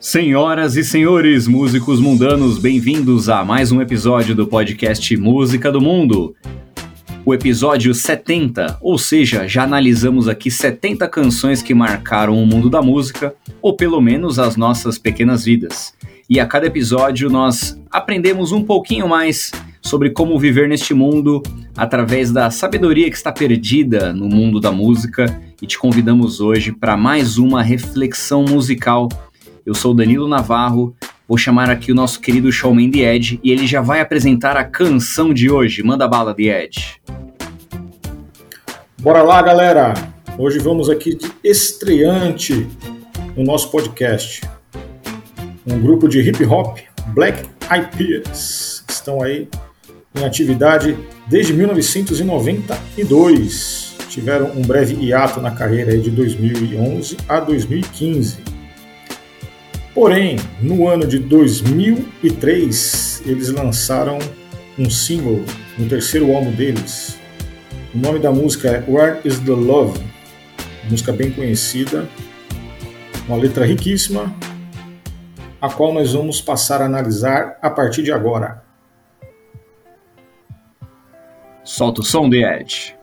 Senhoras e senhores, músicos mundanos, bem-vindos a mais um episódio do podcast Música do Mundo. O episódio 70, ou seja, já analisamos aqui 70 canções que marcaram o mundo da música, ou pelo menos as nossas pequenas vidas. E a cada episódio nós aprendemos um pouquinho mais sobre como viver neste mundo através da sabedoria que está perdida no mundo da música e te convidamos hoje para mais uma reflexão musical eu sou Danilo Navarro, vou chamar aqui o nosso querido showman The Edge e ele já vai apresentar a canção de hoje. Manda bala, The Edge. Bora lá, galera! Hoje vamos aqui de estreante no nosso podcast. Um grupo de hip hop, Black Eyed Peas, estão aí em atividade desde 1992. Tiveram um breve hiato na carreira de 2011 a 2015. Porém, no ano de 2003, eles lançaram um single no terceiro álbum deles. O nome da música é Where is the Love? Música bem conhecida, uma letra riquíssima, a qual nós vamos passar a analisar a partir de agora. Solta o som, The Edge.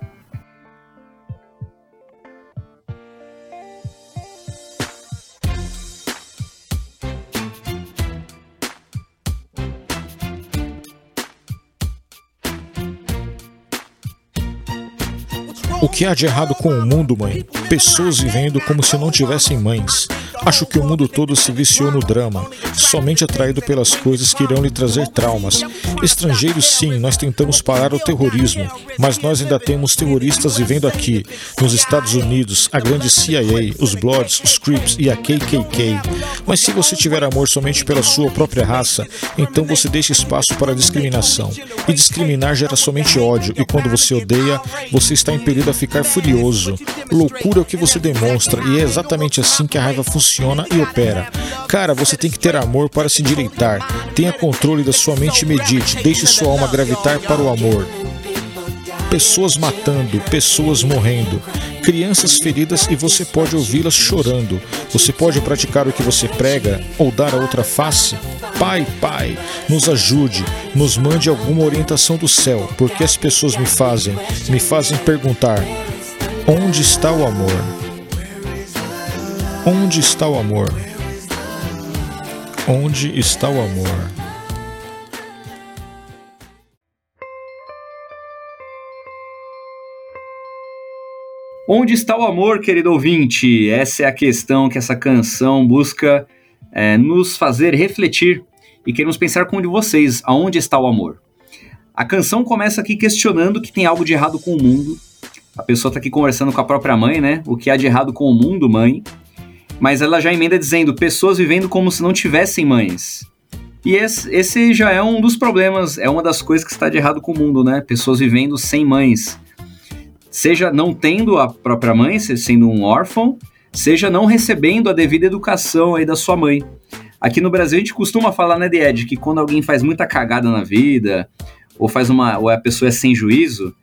Que há de errado com o mundo, mãe? Pessoas vivendo como se não tivessem mães. Acho que o mundo todo se viciou no drama, somente atraído pelas coisas que irão lhe trazer traumas. Estrangeiros, sim, nós tentamos parar o terrorismo, mas nós ainda temos terroristas vivendo aqui, nos Estados Unidos, a grande CIA, os Bloods, os Crips e a KKK. Mas se você tiver amor somente pela sua própria raça, então você deixa espaço para discriminação. E discriminar gera somente ódio, e quando você odeia, você está impelido a ficar furioso. Loucura é o que você demonstra, e é exatamente assim que a raiva funciona funciona e opera. Cara, você tem que ter amor para se direitar. Tenha controle da sua mente e medite. Deixe sua alma gravitar para o amor. Pessoas matando, pessoas morrendo, crianças feridas e você pode ouvi-las chorando. Você pode praticar o que você prega ou dar a outra face? Pai, Pai, nos ajude, nos mande alguma orientação do céu, porque as pessoas me fazem, me fazem perguntar: onde está o amor? Onde está o amor? Onde está o amor? Onde está o amor, querido ouvinte? Essa é a questão que essa canção busca é, nos fazer refletir e queremos pensar com um de vocês: aonde está o amor? A canção começa aqui questionando que tem algo de errado com o mundo. A pessoa está aqui conversando com a própria mãe, né? O que há de errado com o mundo, mãe? Mas ela já emenda dizendo pessoas vivendo como se não tivessem mães. E esse, já é um dos problemas, é uma das coisas que está de errado com o mundo, né? Pessoas vivendo sem mães. Seja não tendo a própria mãe, sendo um órfão, seja não recebendo a devida educação aí da sua mãe. Aqui no Brasil a gente costuma falar, né, Ed, que quando alguém faz muita cagada na vida, ou faz uma, ou a pessoa é sem juízo,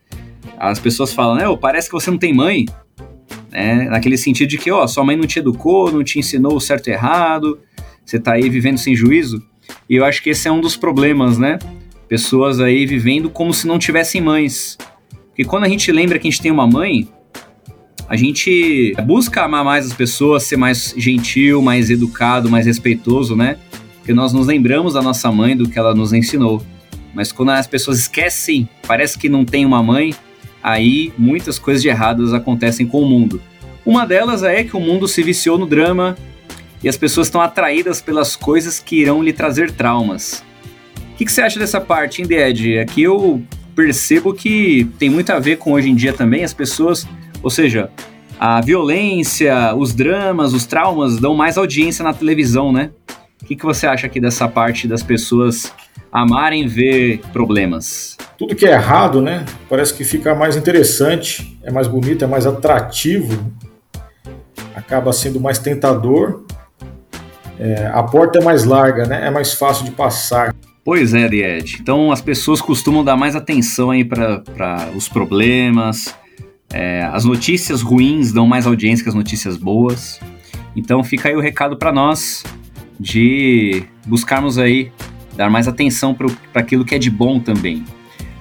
as pessoas falam, né, parece que você não tem mãe né? Naquele sentido de que, ó, sua mãe não te educou, não te ensinou o certo e errado, você tá aí vivendo sem juízo. E eu acho que esse é um dos problemas, né? Pessoas aí vivendo como se não tivessem mães. Porque quando a gente lembra que a gente tem uma mãe, a gente busca amar mais as pessoas, ser mais gentil, mais educado, mais respeitoso, né? Porque nós nos lembramos da nossa mãe, do que ela nos ensinou. Mas quando as pessoas esquecem, parece que não tem uma mãe, aí muitas coisas de erradas acontecem com o mundo. Uma delas é que o mundo se viciou no drama e as pessoas estão atraídas pelas coisas que irão lhe trazer traumas. O que, que, você acha dessa parte, hein, Ed? Aqui eu percebo que tem muito a ver com hoje em dia também, as pessoas, ou seja, a violência, os dramas, os traumas dão mais audiência na televisão, né? O que, que você acha aqui dessa parte das pessoas amarem ver problemas? Tudo que é errado, né? Parece que fica mais interessante, é mais bonito, é mais atrativo, acaba sendo mais tentador. É, a porta é mais larga, né? É mais fácil de passar. Pois é, Ed. Então as pessoas costumam dar mais atenção aí para os problemas. É, as notícias ruins dão mais audiência que as notícias boas. Então fica aí o recado para nós de buscarmos aí dar mais atenção para aquilo que é de bom também.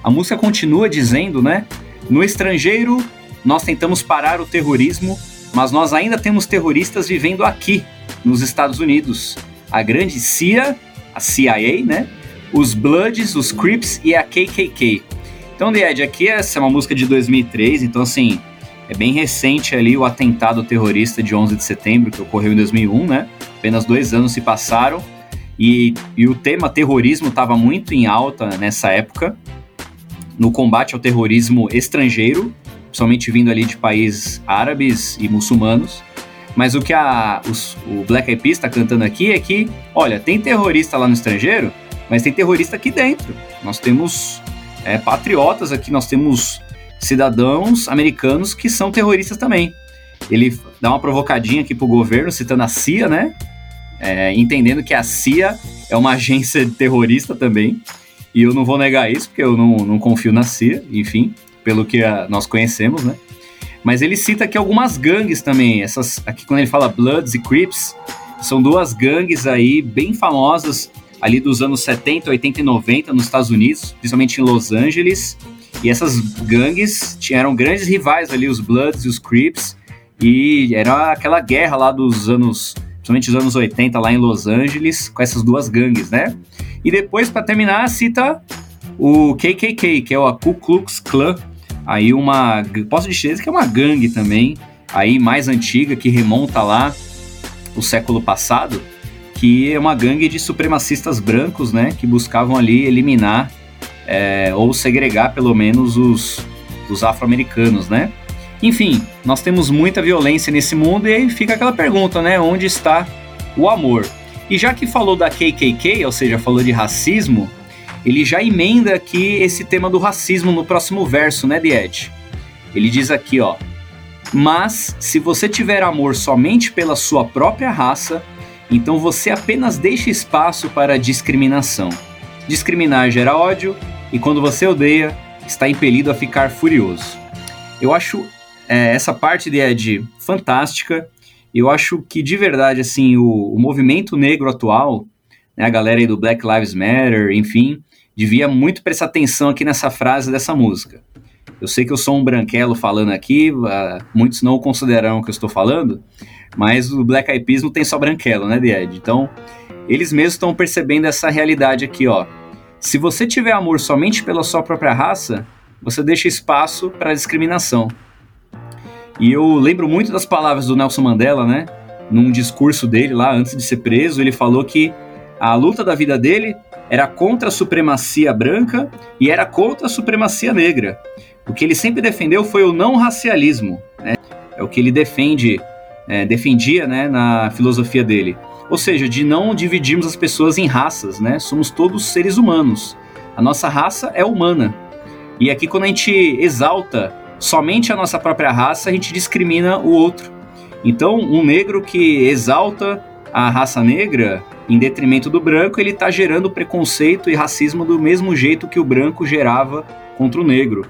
A música continua dizendo, né? No estrangeiro, nós tentamos parar o terrorismo, mas nós ainda temos terroristas vivendo aqui, nos Estados Unidos. A grande CIA, a CIA, né? Os Bloods, os Crips e a KKK. Então, The aqui essa é uma música de 2003, então assim, é bem recente ali o atentado terrorista de 11 de setembro, que ocorreu em 2001, né? Apenas dois anos se passaram e, e o tema terrorismo estava muito em alta nessa época, no combate ao terrorismo estrangeiro, principalmente vindo ali de países árabes e muçulmanos. Mas o que a, os, o Black Eyed Peas está cantando aqui é que, olha, tem terrorista lá no estrangeiro, mas tem terrorista aqui dentro. Nós temos é, patriotas aqui, nós temos cidadãos americanos que são terroristas também. Ele dá uma provocadinha aqui pro governo, citando a CIA, né? É, entendendo que a CIA é uma agência terrorista também. E eu não vou negar isso, porque eu não, não confio na CIA, enfim, pelo que a, nós conhecemos, né? Mas ele cita aqui algumas gangues também. Essas aqui quando ele fala Bloods e Crips, são duas gangues aí bem famosas ali dos anos 70, 80 e 90 nos Estados Unidos, principalmente em Los Angeles. E essas gangues eram grandes rivais ali, os Bloods e os Crips. E era aquela guerra lá dos anos, principalmente os anos 80 lá em Los Angeles, com essas duas gangues, né? E depois, para terminar, cita o KKK, que é o Ku Klux Klan. Aí uma, posso dizer que é uma gangue também, aí mais antiga, que remonta lá o século passado, que é uma gangue de supremacistas brancos, né, que buscavam ali eliminar é, ou segregar pelo menos os, os afro-americanos, né? Enfim, nós temos muita violência nesse mundo e aí fica aquela pergunta, né? Onde está o amor? E já que falou da KKK, ou seja, falou de racismo, ele já emenda aqui esse tema do racismo no próximo verso, né, Diet? Ele diz aqui, ó: "Mas se você tiver amor somente pela sua própria raça, então você apenas deixa espaço para discriminação. Discriminar gera ódio, e quando você odeia, está impelido a ficar furioso. Eu acho é, essa parte de Ed fantástica. Eu acho que de verdade, assim, o, o movimento negro atual, né, a galera aí do Black Lives Matter, enfim, devia muito prestar atenção aqui nessa frase dessa música. Eu sei que eu sou um branquelo falando aqui, uh, muitos não consideram o que eu estou falando, mas o Black Eyed Peas não tem só branquelo, né, Ed? Então, eles mesmos estão percebendo essa realidade aqui, ó. Se você tiver amor somente pela sua própria raça, você deixa espaço para discriminação. E eu lembro muito das palavras do Nelson Mandela, né? Num discurso dele lá antes de ser preso, ele falou que a luta da vida dele era contra a supremacia branca e era contra a supremacia negra. O que ele sempre defendeu foi o não racialismo, né? É o que ele defende, é, defendia, né, na filosofia dele. Ou seja, de não dividirmos as pessoas em raças, né? Somos todos seres humanos. A nossa raça é humana. E aqui quando a gente exalta somente a nossa própria raça, a gente discrimina o outro. Então, um negro que exalta a raça negra em detrimento do branco, ele está gerando preconceito e racismo do mesmo jeito que o branco gerava contra o negro.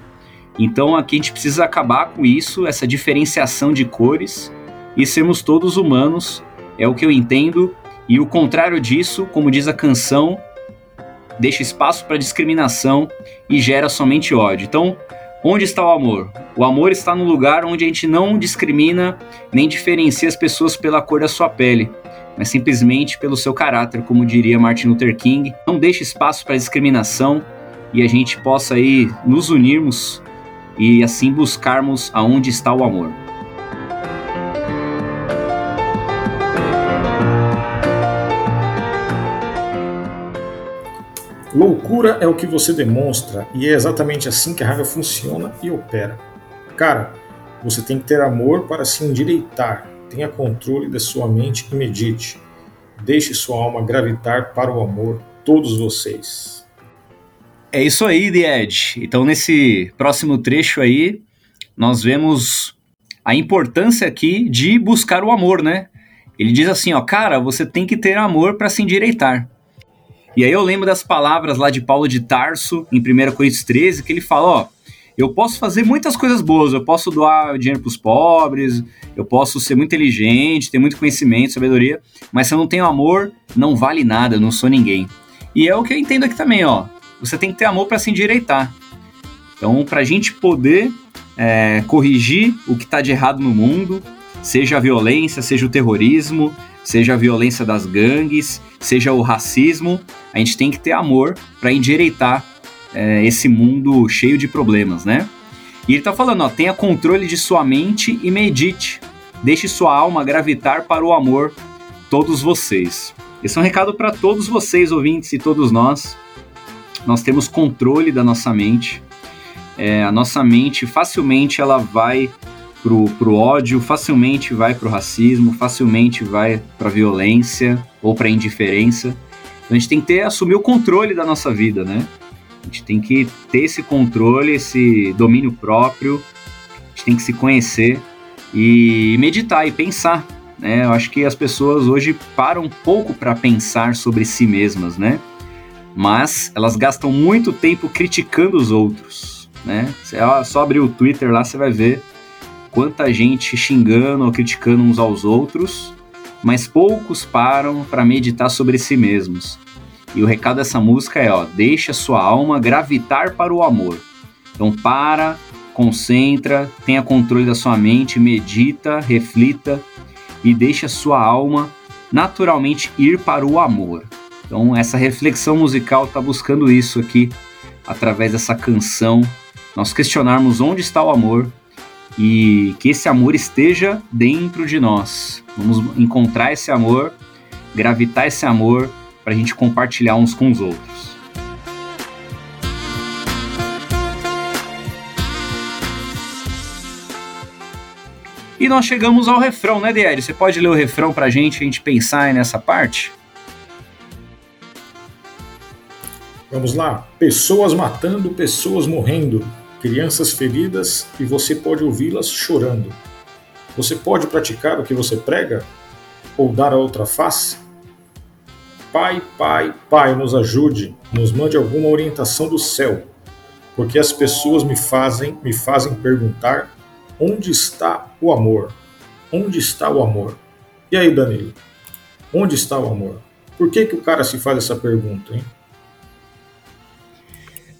Então, aqui a gente precisa acabar com isso, essa diferenciação de cores e sermos todos humanos é o que eu entendo, e o contrário disso, como diz a canção, deixa espaço para discriminação e gera somente ódio. Então, onde está o amor? O amor está no lugar onde a gente não discrimina nem diferencia as pessoas pela cor da sua pele, mas simplesmente pelo seu caráter, como diria Martin Luther King. Não deixe espaço para discriminação e a gente possa aí nos unirmos e assim buscarmos aonde está o amor. Loucura é o que você demonstra e é exatamente assim que a raiva funciona e opera. Cara, você tem que ter amor para se endireitar. Tenha controle da sua mente e medite. Deixe sua alma gravitar para o amor, todos vocês. É isso aí, The Edge. Então, nesse próximo trecho aí, nós vemos a importância aqui de buscar o amor, né? Ele diz assim, ó, cara, você tem que ter amor para se endireitar. E aí eu lembro das palavras lá de Paulo de Tarso, em 1 Coríntios 13, que ele fala, ó, Eu posso fazer muitas coisas boas, eu posso doar dinheiro para os pobres, eu posso ser muito inteligente, ter muito conhecimento, sabedoria, mas se eu não tenho amor, não vale nada, eu não sou ninguém. E é o que eu entendo aqui também, ó. Você tem que ter amor para se endireitar. Então, para a gente poder é, corrigir o que está de errado no mundo, seja a violência, seja o terrorismo, seja a violência das gangues, seja o racismo, a gente tem que ter amor para endireitar é, esse mundo cheio de problemas, né? E ele está falando, ó, tenha controle de sua mente e medite. Deixe sua alma gravitar para o amor, todos vocês. Esse é um recado para todos vocês, ouvintes, e todos nós. Nós temos controle da nossa mente. É, a nossa mente facilmente ela vai pro, pro ódio, facilmente vai pro racismo, facilmente vai pra violência ou pra indiferença. Então a gente tem que ter, assumir o controle da nossa vida, né? A gente tem que ter esse controle, esse domínio próprio, a gente tem que se conhecer e meditar e pensar. Né? Eu acho que as pessoas hoje param um pouco para pensar sobre si mesmas, né? Mas elas gastam muito tempo criticando os outros, né? Você só abrir o Twitter lá, você vai ver quanta gente xingando ou criticando uns aos outros, mas poucos param para meditar sobre si mesmos. E o recado dessa música é, ó, deixa sua alma gravitar para o amor. Então para, concentra, tenha controle da sua mente, medita, reflita e deixa sua alma naturalmente ir para o amor. Então essa reflexão musical está buscando isso aqui através dessa canção, nós questionarmos onde está o amor e que esse amor esteja dentro de nós. Vamos encontrar esse amor, gravitar esse amor para a gente compartilhar uns com os outros. E nós chegamos ao refrão, né, Diário? Você pode ler o refrão para a gente, a gente pensar nessa parte? Vamos lá. Pessoas matando, pessoas morrendo, crianças feridas e você pode ouvi-las chorando. Você pode praticar o que você prega? Ou dar a outra face? Pai, Pai, Pai, nos ajude, nos mande alguma orientação do céu, porque as pessoas me fazem, me fazem perguntar onde está o amor? Onde está o amor? E aí, Danilo? Onde está o amor? Por que, que o cara se faz essa pergunta, hein?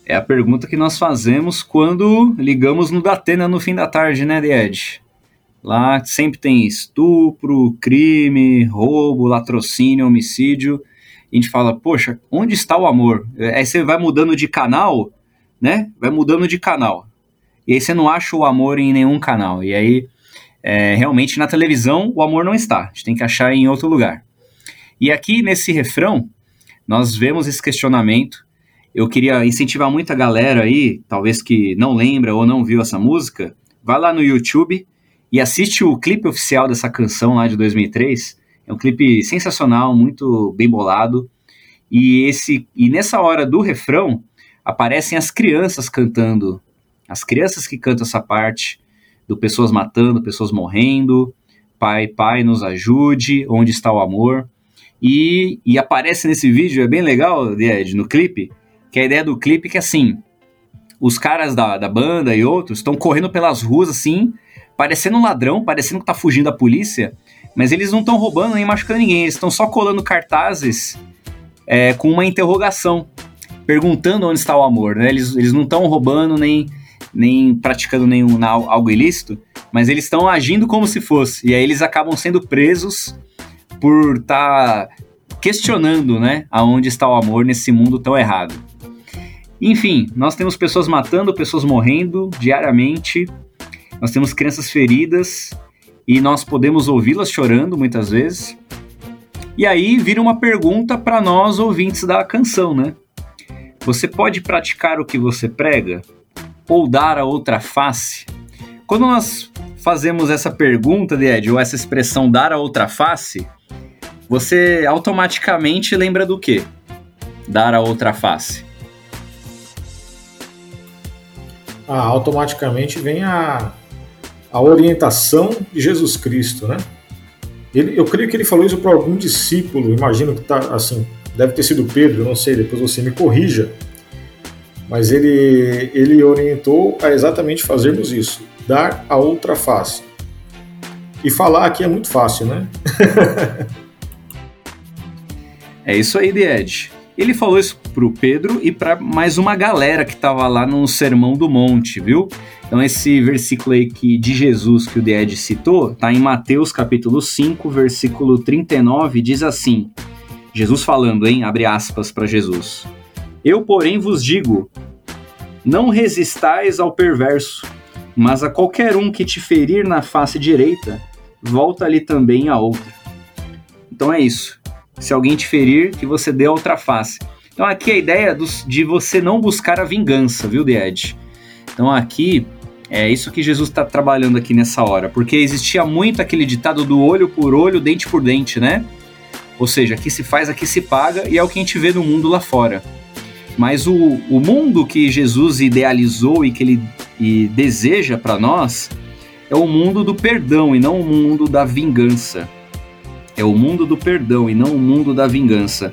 É a pergunta que nós fazemos quando ligamos no Datena no fim da tarde, né, Ed? Lá sempre tem estupro, crime, roubo, latrocínio, homicídio a gente fala, poxa, onde está o amor? Aí você vai mudando de canal, né? Vai mudando de canal. E aí você não acha o amor em nenhum canal. E aí, é, realmente, na televisão, o amor não está. A gente tem que achar em outro lugar. E aqui, nesse refrão, nós vemos esse questionamento. Eu queria incentivar muita galera aí, talvez que não lembra ou não viu essa música, vai lá no YouTube e assiste o clipe oficial dessa canção lá de 2003 é um clipe sensacional, muito bem bolado. E esse e nessa hora do refrão aparecem as crianças cantando, as crianças que cantam essa parte do pessoas matando, pessoas morrendo, pai, pai, nos ajude, onde está o amor. E, e aparece nesse vídeo, é bem legal, Ed, no clipe, que a ideia do clipe é que assim, os caras da, da banda e outros estão correndo pelas ruas assim, parecendo um ladrão, parecendo que tá fugindo da polícia, mas eles não estão roubando nem machucando ninguém, eles estão só colando cartazes é, com uma interrogação, perguntando onde está o amor, né? Eles, eles não estão roubando nem, nem praticando nenhum algo ilícito, mas eles estão agindo como se fosse. E aí eles acabam sendo presos por estar tá questionando, né, aonde está o amor nesse mundo tão errado. Enfim, nós temos pessoas matando, pessoas morrendo diariamente, nós temos crianças feridas, e nós podemos ouvi-las chorando muitas vezes. E aí vira uma pergunta para nós ouvintes da canção, né? Você pode praticar o que você prega ou dar a outra face? Quando nós fazemos essa pergunta, Ed, ou essa expressão dar a outra face, você automaticamente lembra do quê? Dar a outra face. Ah, automaticamente vem a a orientação de Jesus Cristo, né? Ele, eu creio que ele falou isso para algum discípulo, imagino que tá assim, deve ter sido Pedro, não sei, depois você me corrija. Mas ele, ele orientou a exatamente fazermos isso, dar a outra face. E falar aqui é muito fácil, né? é isso aí, The Ed. Ele falou isso pro Pedro e para mais uma galera que estava lá no Sermão do Monte, viu? Então esse versículo aí que, de Jesus que o Ed citou, tá em Mateus capítulo 5, versículo 39, diz assim: Jesus falando, hein? Abre aspas para Jesus. Eu, porém, vos digo: não resistais ao perverso, mas a qualquer um que te ferir na face direita, volta-lhe também a outra. Então é isso. Se alguém te ferir, que você dê a outra face. Então aqui a ideia de você não buscar a vingança, viu, Ed? Então aqui é isso que Jesus está trabalhando aqui nessa hora, porque existia muito aquele ditado do olho por olho, dente por dente, né? Ou seja, aqui se faz, aqui se paga, e é o que a gente vê no mundo lá fora. Mas o, o mundo que Jesus idealizou e que ele e deseja para nós é o mundo do perdão e não o mundo da vingança. É o mundo do perdão e não o mundo da vingança.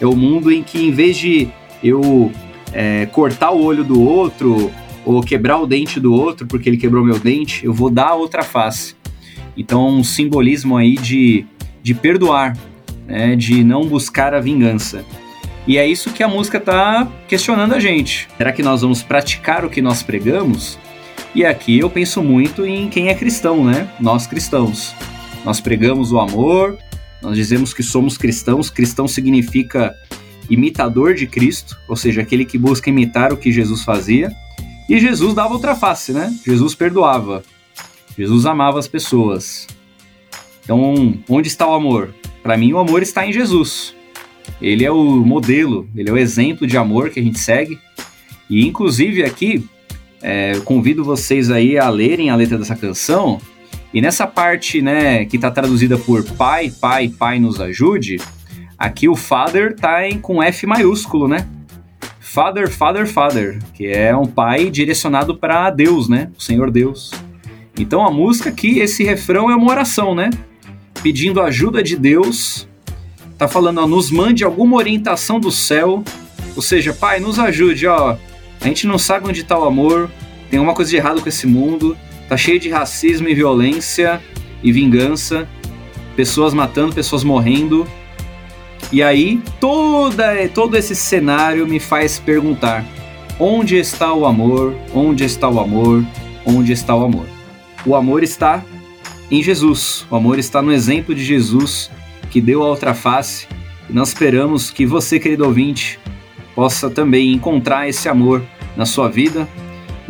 É o mundo em que, em vez de eu é, cortar o olho do outro ou quebrar o dente do outro porque ele quebrou meu dente, eu vou dar a outra face. Então, um simbolismo aí de, de perdoar, né, de não buscar a vingança. E é isso que a música está questionando a gente. Será que nós vamos praticar o que nós pregamos? E aqui eu penso muito em quem é cristão, né? Nós cristãos. Nós pregamos o amor, nós dizemos que somos cristãos. Cristão significa imitador de Cristo, ou seja, aquele que busca imitar o que Jesus fazia. E Jesus dava outra face, né? Jesus perdoava. Jesus amava as pessoas. Então, onde está o amor? Para mim, o amor está em Jesus. Ele é o modelo, ele é o exemplo de amor que a gente segue. E inclusive aqui, é, convido vocês aí a lerem a letra dessa canção. E nessa parte, né, que está traduzida por Pai, Pai, Pai nos ajude, aqui o Father tá em, com F maiúsculo, né? Father, Father, Father, que é um pai direcionado para Deus, né? O Senhor Deus. Então a música aqui, esse refrão é uma oração, né? Pedindo ajuda de Deus tá falando, ó, nos mande alguma orientação do céu. Ou seja, pai, nos ajude, ó. A gente não sabe onde tá o amor, tem uma coisa de errado com esse mundo, tá cheio de racismo e violência e vingança, pessoas matando, pessoas morrendo. E aí, toda, todo esse cenário me faz perguntar: onde está o amor? Onde está o amor? Onde está o amor? O amor está em Jesus. O amor está no exemplo de Jesus que deu a outra face. E nós esperamos que você, querido ouvinte, possa também encontrar esse amor na sua vida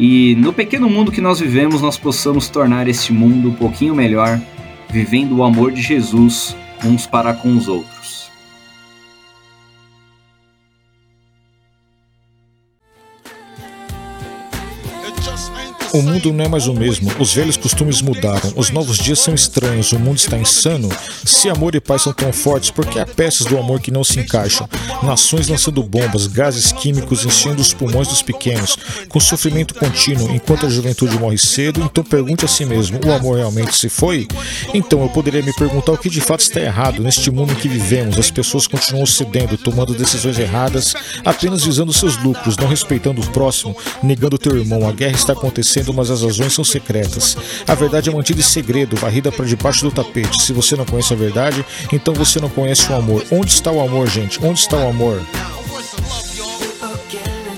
e no pequeno mundo que nós vivemos, nós possamos tornar este mundo um pouquinho melhor, vivendo o amor de Jesus uns para com os outros. O mundo não é mais o mesmo, os velhos costumes mudaram, os novos dias são estranhos, o mundo está insano. Se amor e paz são tão fortes, por que há peças do amor que não se encaixam? Nações lançando bombas, gases químicos enchendo os pulmões dos pequenos, com sofrimento contínuo enquanto a juventude morre cedo. Então pergunte a si mesmo: o amor realmente se foi? Então eu poderia me perguntar o que de fato está errado neste mundo em que vivemos. As pessoas continuam cedendo, tomando decisões erradas, apenas visando seus lucros, não respeitando o próximo, negando teu irmão. A guerra está acontecendo acontecendo, mas as razões são secretas. A verdade é mantida em segredo, varrida para debaixo do tapete. Se você não conhece a verdade, então você não conhece o amor. Onde está o amor, gente? Onde está o amor?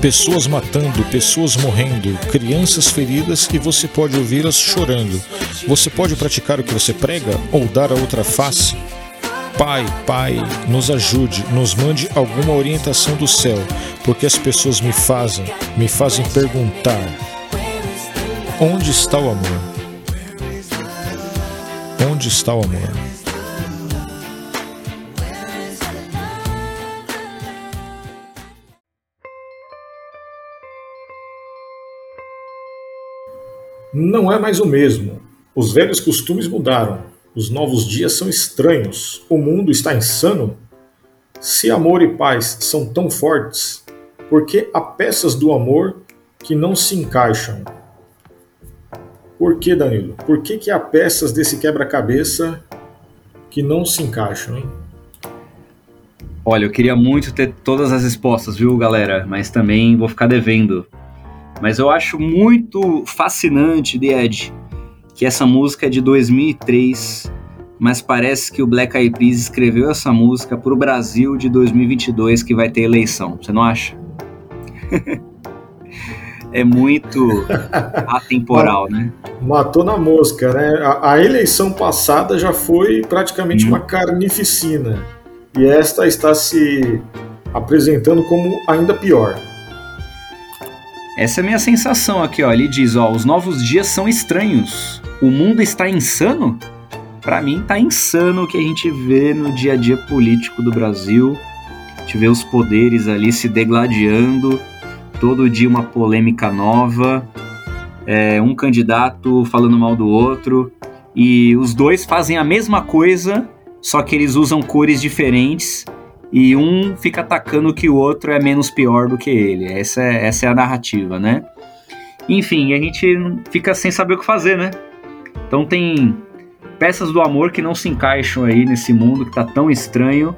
Pessoas matando, pessoas morrendo, crianças feridas e você pode ouvi-las chorando. Você pode praticar o que você prega ou dar a outra face? Pai, Pai, nos ajude, nos mande alguma orientação do céu, porque as pessoas me fazem, me fazem perguntar. Onde está o amor? Onde está o amor? Não é mais o mesmo. Os velhos costumes mudaram. Os novos dias são estranhos. O mundo está insano. Se amor e paz são tão fortes, por que há peças do amor que não se encaixam? Por que, Danilo? Por que, que há peças desse quebra-cabeça que não se encaixam, hein? Olha, eu queria muito ter todas as respostas, viu, galera? Mas também vou ficar devendo. Mas eu acho muito fascinante, The Edge, que essa música é de 2003, mas parece que o Black Eyed Peas escreveu essa música para o Brasil de 2022, que vai ter eleição. Você não acha? é muito atemporal, né? Matou na mosca, né? A, a eleição passada já foi praticamente hum. uma carnificina e esta está se apresentando como ainda pior. Essa é a minha sensação aqui, ó. Ele diz, ó, os novos dias são estranhos. O mundo está insano? Para mim tá insano o que a gente vê no dia a dia político do Brasil. A gente vê os poderes ali se degladiando, todo dia uma polêmica nova, é, um candidato falando mal do outro, e os dois fazem a mesma coisa só que eles usam cores diferentes e um fica atacando que o outro é menos pior do que ele. Essa é, essa é a narrativa, né? Enfim, a gente fica sem saber o que fazer, né? Então tem peças do amor que não se encaixam aí nesse mundo que tá tão estranho,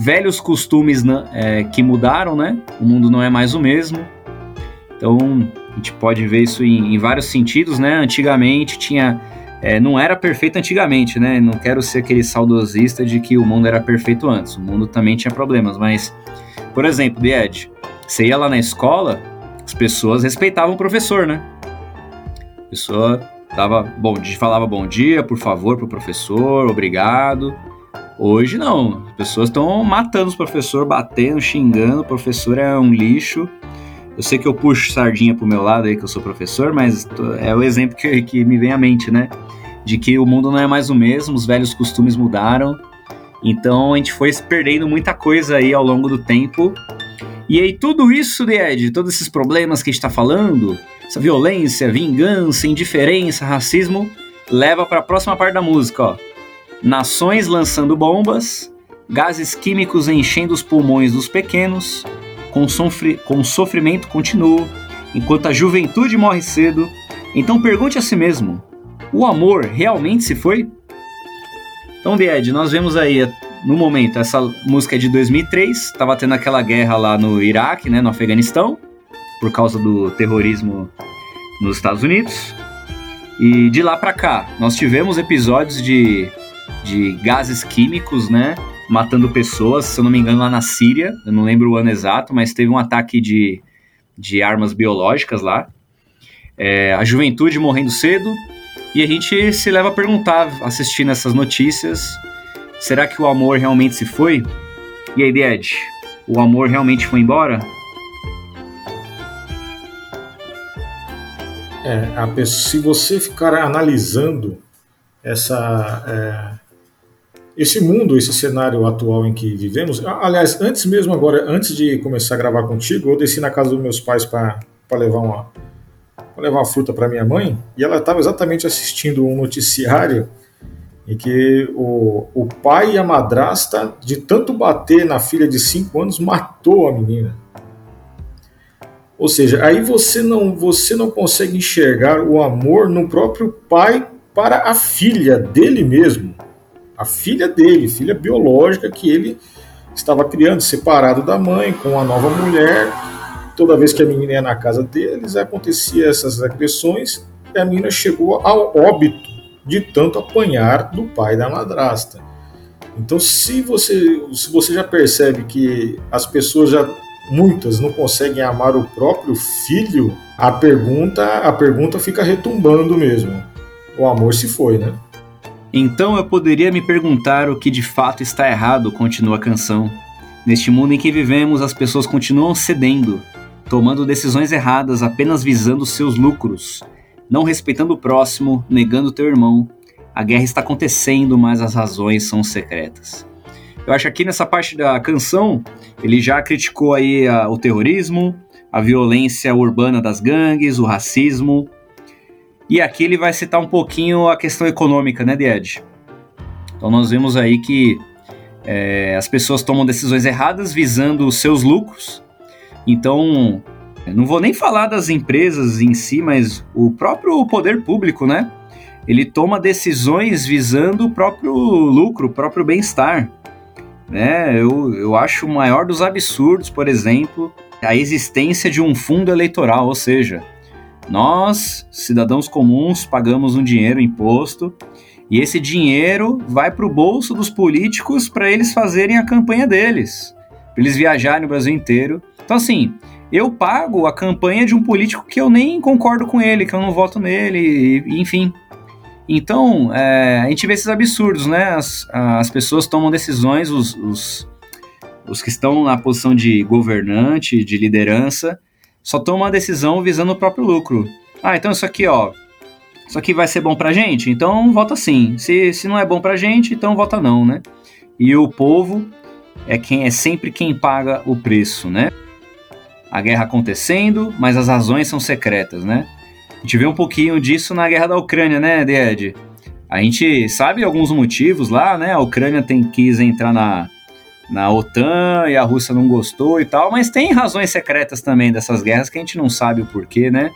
velhos costumes né, é, que mudaram, né? O mundo não é mais o mesmo. Então a gente pode ver isso em, em vários sentidos, né? Antigamente tinha é, não era perfeito antigamente, né? Não quero ser aquele saudosista de que o mundo era perfeito antes. O mundo também tinha problemas, mas, por exemplo, The Ed, você ia lá na escola, as pessoas respeitavam o professor, né? A pessoa dava bom falava bom dia, por favor, pro professor, obrigado. Hoje não, as pessoas estão matando os professores, batendo, xingando, o professor é um lixo. Eu sei que eu puxo sardinha pro meu lado aí, que eu sou professor, mas é o exemplo que, que me vem à mente, né? De que o mundo não é mais o mesmo, os velhos costumes mudaram. Então a gente foi perdendo muita coisa aí ao longo do tempo. E aí tudo isso, Ed, todos esses problemas que a gente tá falando, essa violência, vingança, indiferença, racismo, leva para a próxima parte da música, ó. Nações lançando bombas, gases químicos enchendo os pulmões dos pequenos, com, sofri com sofrimento continuo, enquanto a juventude morre cedo. Então pergunte a si mesmo: o amor realmente se foi? Então, Ed, nós vemos aí no momento essa música é de 2003, estava tendo aquela guerra lá no Iraque, né, no Afeganistão, por causa do terrorismo nos Estados Unidos. E de lá para cá, nós tivemos episódios de, de gases químicos, né? Matando pessoas, se eu não me engano, lá na Síria, eu não lembro o ano exato, mas teve um ataque de, de armas biológicas lá. É, a juventude morrendo cedo, e a gente se leva a perguntar, assistindo essas notícias, será que o amor realmente se foi? E aí, Ed, o amor realmente foi embora? É, se você ficar analisando essa, é, esse mundo, esse cenário atual em que vivemos. Aliás, antes mesmo agora, antes de começar a gravar contigo, eu desci na casa dos meus pais para levar uma levar uma fruta para minha mãe e ela estava exatamente assistindo um noticiário em que o, o pai e a madrasta, de tanto bater na filha de 5 anos, matou a menina. Ou seja, aí você não, você não consegue enxergar o amor no próprio pai para a filha dele mesmo a filha dele, filha biológica que ele estava criando, separado da mãe, com a nova mulher. Toda vez que a menina ia na casa deles, acontecia essas agressões e a menina chegou ao óbito de tanto apanhar do pai da madrasta. Então, se você, se você já percebe que as pessoas já muitas não conseguem amar o próprio filho, a pergunta, a pergunta fica retumbando mesmo. O amor se foi, né? Então eu poderia me perguntar o que de fato está errado, continua a canção. Neste mundo em que vivemos, as pessoas continuam cedendo, tomando decisões erradas apenas visando seus lucros, não respeitando o próximo, negando teu irmão. A guerra está acontecendo, mas as razões são secretas. Eu acho que aqui nessa parte da canção, ele já criticou aí a, o terrorismo, a violência urbana das gangues, o racismo, e aqui ele vai citar um pouquinho a questão econômica, né, Ed? Então nós vemos aí que é, as pessoas tomam decisões erradas visando os seus lucros. Então, não vou nem falar das empresas em si, mas o próprio poder público, né? Ele toma decisões visando o próprio lucro, o próprio bem-estar. né? Eu, eu acho o maior dos absurdos, por exemplo, a existência de um fundo eleitoral, ou seja, nós, cidadãos comuns, pagamos um dinheiro, imposto, e esse dinheiro vai para o bolso dos políticos para eles fazerem a campanha deles, para eles viajarem no Brasil inteiro. Então, assim, eu pago a campanha de um político que eu nem concordo com ele, que eu não voto nele, enfim. Então, é, a gente vê esses absurdos, né? As, as pessoas tomam decisões, os, os, os que estão na posição de governante, de liderança, só tomam uma decisão visando o próprio lucro. Ah, então isso aqui, ó, isso aqui vai ser bom pra gente? Então vota sim. Se, se não é bom pra gente, então vota não, né? E o povo é quem é sempre quem paga o preço, né? A guerra acontecendo, mas as razões são secretas, né? A gente vê um pouquinho disso na guerra da Ucrânia, né, Ed? A gente sabe alguns motivos lá, né? A Ucrânia tem, quis entrar na, na OTAN e a Rússia não gostou e tal, mas tem razões secretas também dessas guerras que a gente não sabe o porquê, né?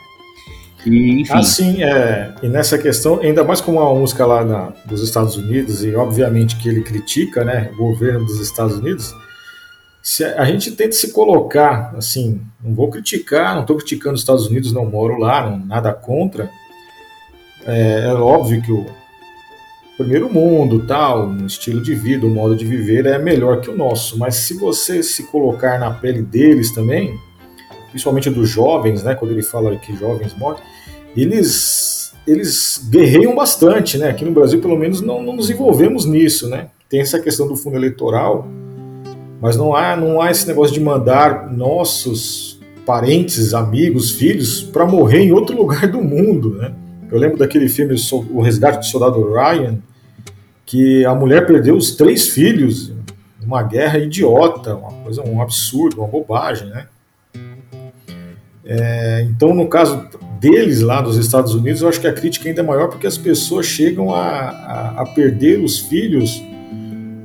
E, enfim. Assim, é, e nessa questão, ainda mais como uma música lá na, dos Estados Unidos, e obviamente que ele critica né, o governo dos Estados Unidos, se a, a gente tenta se colocar, assim, não vou criticar, não estou criticando os Estados Unidos, não moro lá, não, nada contra. É, é óbvio que o primeiro mundo, tal, um estilo de vida, um modo de viver é melhor que o nosso, mas se você se colocar na pele deles também, principalmente dos jovens, né, quando ele fala que jovens morrem, eles, eles guerreiam bastante, né? Aqui no Brasil, pelo menos, não, não nos envolvemos nisso, né? Tem essa questão do fundo eleitoral, mas não há, não há esse negócio de mandar nossos parentes, amigos, filhos para morrer em outro lugar do mundo, né? Eu lembro daquele filme O Resgate do Soldado Ryan, que a mulher perdeu os três filhos, uma guerra idiota, uma coisa, um absurdo, uma bobagem, né? É, então, no caso deles lá dos Estados Unidos, eu acho que a crítica ainda é maior porque as pessoas chegam a, a, a perder os filhos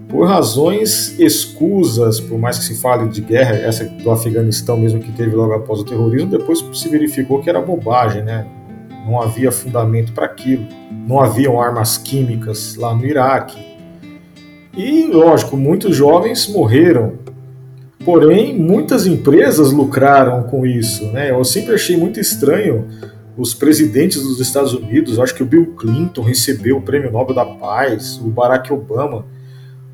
por razões escusas, por mais que se fale de guerra, essa do Afeganistão mesmo que teve logo após o terrorismo, depois se verificou que era bobagem, né? Não havia fundamento para aquilo, não haviam armas químicas lá no Iraque. E, lógico, muitos jovens morreram Porém, muitas empresas lucraram com isso. Né? Eu sempre achei muito estranho os presidentes dos Estados Unidos, acho que o Bill Clinton recebeu o Prêmio Nobel da Paz, o Barack Obama,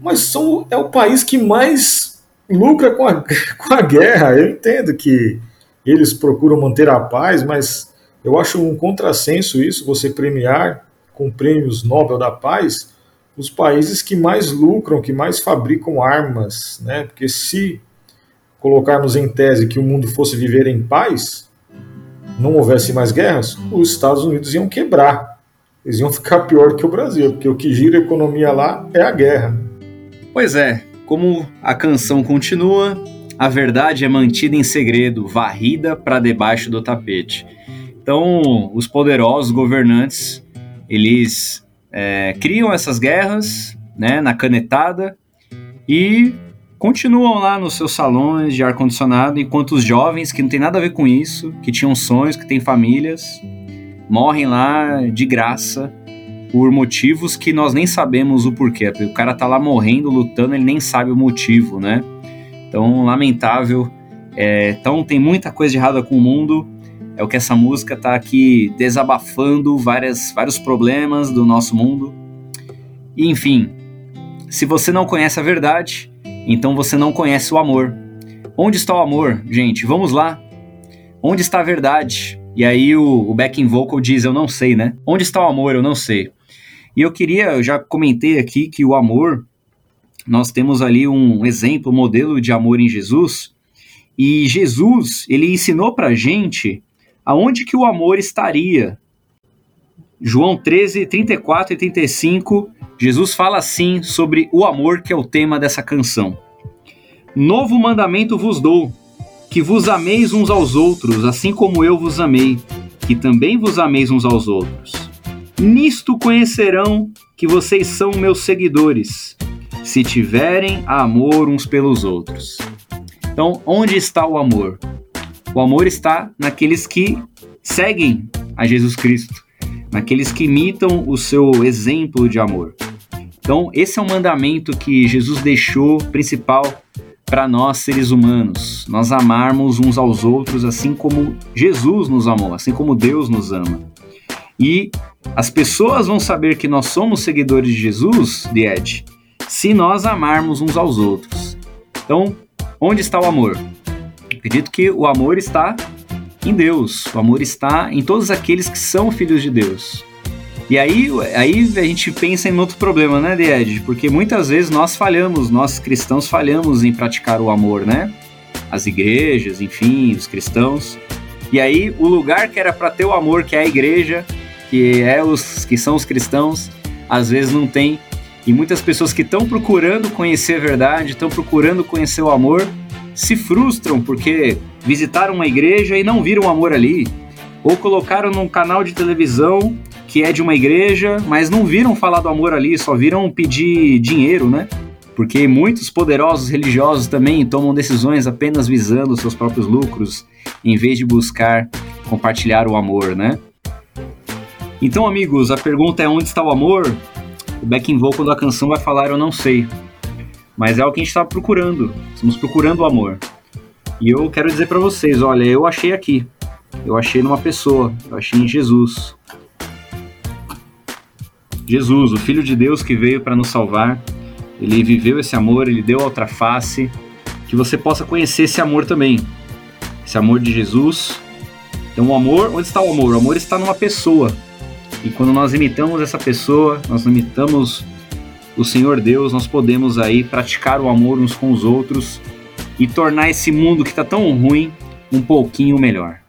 mas são, é o país que mais lucra com a, com a guerra. Eu entendo que eles procuram manter a paz, mas eu acho um contrassenso isso, você premiar com prêmios Nobel da Paz os países que mais lucram, que mais fabricam armas, né? Porque se colocarmos em tese que o mundo fosse viver em paz, não houvesse mais guerras, os Estados Unidos iam quebrar. Eles iam ficar pior que o Brasil, porque o que gira a economia lá é a guerra. Pois é, como a canção continua, a verdade é mantida em segredo, varrida para debaixo do tapete. Então, os poderosos governantes, eles é, criam essas guerras né, na canetada e continuam lá nos seus salões de ar-condicionado, enquanto os jovens, que não tem nada a ver com isso, que tinham sonhos, que têm famílias, morrem lá de graça por motivos que nós nem sabemos o porquê. O cara tá lá morrendo, lutando, ele nem sabe o motivo, né? Então, lamentável. É, então, tem muita coisa de errada com o mundo. É o que essa música tá aqui desabafando várias, vários problemas do nosso mundo. E, enfim, se você não conhece a verdade, então você não conhece o amor. Onde está o amor, gente? Vamos lá. Onde está a verdade? E aí o, o backing vocal diz: Eu não sei, né? Onde está o amor? Eu não sei. E eu queria, eu já comentei aqui que o amor, nós temos ali um exemplo, um modelo de amor em Jesus. E Jesus, ele ensinou pra gente aonde que o amor estaria. João 13, 34 e 35 Jesus fala assim sobre o amor, que é o tema dessa canção. Novo mandamento vos dou, que vos ameis uns aos outros, assim como eu vos amei, que também vos ameis uns aos outros. Nisto conhecerão que vocês são meus seguidores, se tiverem amor uns pelos outros. Então, onde está o amor? O amor está naqueles que seguem a Jesus Cristo, naqueles que imitam o seu exemplo de amor. Então, esse é um mandamento que Jesus deixou principal para nós seres humanos, nós amarmos uns aos outros assim como Jesus nos amou, assim como Deus nos ama. E as pessoas vão saber que nós somos seguidores de Jesus, de Ed, se nós amarmos uns aos outros. Então, onde está o amor? Acredito que o amor está em Deus, o amor está em todos aqueles que são filhos de Deus. E aí, aí a gente pensa em outro problema, né, Ed? Porque muitas vezes nós falhamos, nós cristãos falhamos em praticar o amor, né? As igrejas, enfim, os cristãos. E aí, o lugar que era para ter o amor, que é a igreja, que é os que são os cristãos, às vezes não tem. E muitas pessoas que estão procurando conhecer a verdade, estão procurando conhecer o amor, se frustram porque visitaram uma igreja e não viram amor ali, ou colocaram num canal de televisão que é de uma igreja, mas não viram falar do amor ali, só viram pedir dinheiro, né? Porque muitos poderosos religiosos também tomam decisões apenas visando seus próprios lucros, em vez de buscar compartilhar o amor, né? Então, amigos, a pergunta é onde está o amor? O backing vocal da canção vai falar eu não sei. Mas é o que a gente está procurando. Estamos procurando o amor. E eu quero dizer para vocês, olha, eu achei aqui. Eu achei numa pessoa, eu achei em Jesus. Jesus, o Filho de Deus que veio para nos salvar, ele viveu esse amor, ele deu outra face, que você possa conhecer esse amor também. Esse amor de Jesus. Então, o amor, onde está o amor? O amor está numa pessoa. E quando nós imitamos essa pessoa, nós imitamos o Senhor Deus, nós podemos aí praticar o amor uns com os outros e tornar esse mundo que está tão ruim um pouquinho melhor.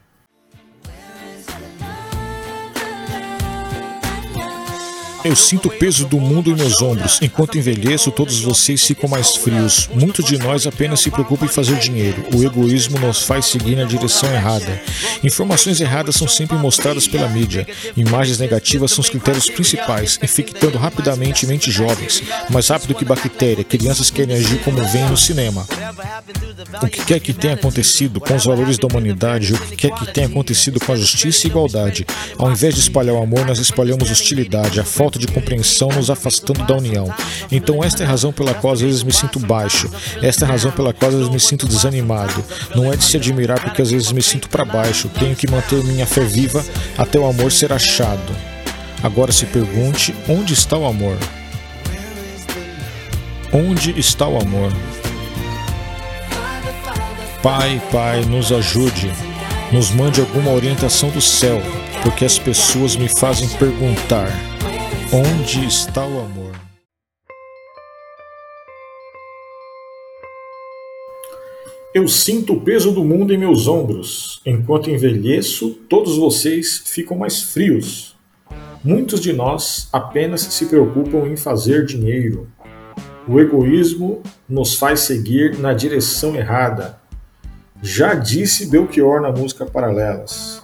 Eu sinto o peso do mundo em meus ombros. Enquanto envelheço, todos vocês ficam mais frios. Muitos de nós apenas se preocupam em fazer dinheiro. O egoísmo nos faz seguir na direção errada. Informações erradas são sempre mostradas pela mídia. Imagens negativas são os critérios principais, infectando rapidamente mentes jovens. Mais rápido que bactéria, crianças querem agir como vêm no cinema. O que quer que tenha acontecido com os valores da humanidade, o que quer que tenha acontecido com a justiça e igualdade, ao invés de espalhar o amor, nós espalhamos hostilidade, a falta falta de compreensão nos afastando da união. Então, esta é a razão pela qual às vezes me sinto baixo, esta é a razão pela qual às vezes me sinto desanimado. Não é de se admirar porque às vezes me sinto para baixo, tenho que manter minha fé viva até o amor ser achado. Agora se pergunte: onde está o amor? Onde está o amor? Pai, Pai, nos ajude, nos mande alguma orientação do céu, porque as pessoas me fazem perguntar. Onde está o amor? Eu sinto o peso do mundo em meus ombros. Enquanto envelheço, todos vocês ficam mais frios. Muitos de nós apenas se preocupam em fazer dinheiro. O egoísmo nos faz seguir na direção errada. Já disse Belchior na música Paralelas.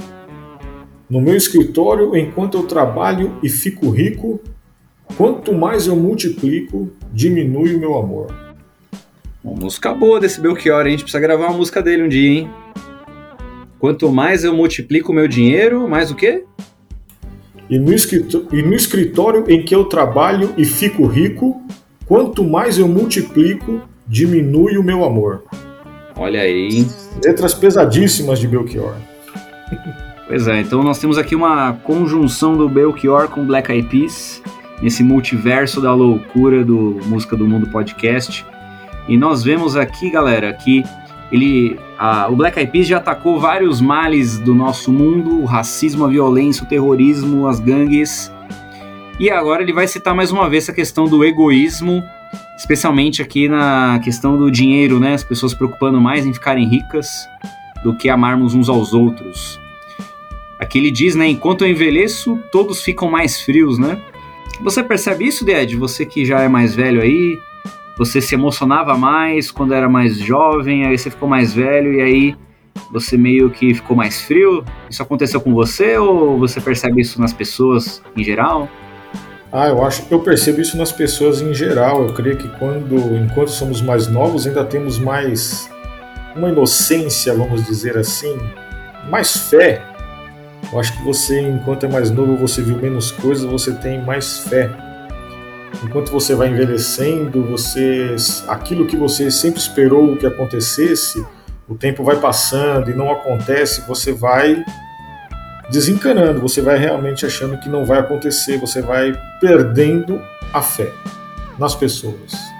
No meu escritório, enquanto eu trabalho e fico rico, quanto mais eu multiplico, diminui o meu amor. Uma música boa desse Belchior, a gente precisa gravar uma música dele um dia, hein? Quanto mais eu multiplico o meu dinheiro, mais o quê? E no, e no escritório em que eu trabalho e fico rico, quanto mais eu multiplico, diminui o meu amor. Olha aí. Letras pesadíssimas de Belchior. Pois é, então nós temos aqui uma conjunção do Belchior com Black Eyed Peas, nesse multiverso da loucura do Música do Mundo podcast. E nós vemos aqui, galera, que ele, a, o Black Eyed Peas já atacou vários males do nosso mundo, o racismo, a violência, o terrorismo, as gangues. E agora ele vai citar mais uma vez a questão do egoísmo, especialmente aqui na questão do dinheiro, né? As pessoas preocupando mais em ficarem ricas do que amarmos uns aos outros. Aqui ele diz, né? Enquanto eu envelheço, todos ficam mais frios, né? Você percebe isso, Ded? Você que já é mais velho aí, você se emocionava mais quando era mais jovem, aí você ficou mais velho e aí você meio que ficou mais frio? Isso aconteceu com você ou você percebe isso nas pessoas em geral? Ah, eu acho que eu percebo isso nas pessoas em geral. Eu creio que quando, enquanto somos mais novos, ainda temos mais uma inocência, vamos dizer assim, mais fé eu acho que você, enquanto é mais novo, você viu menos coisas, você tem mais fé. enquanto você vai envelhecendo, você aquilo que você sempre esperou que acontecesse, o tempo vai passando e não acontece, você vai desencanando, você vai realmente achando que não vai acontecer, você vai perdendo a fé nas pessoas.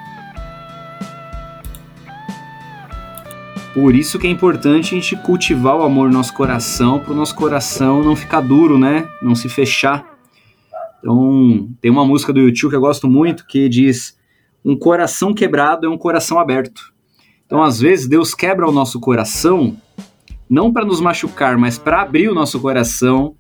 Por isso que é importante a gente cultivar o amor no nosso coração, para o nosso coração não ficar duro, né? Não se fechar. Então, tem uma música do YouTube que eu gosto muito que diz: Um coração quebrado é um coração aberto. Então, às vezes, Deus quebra o nosso coração, não para nos machucar, mas para abrir o nosso coração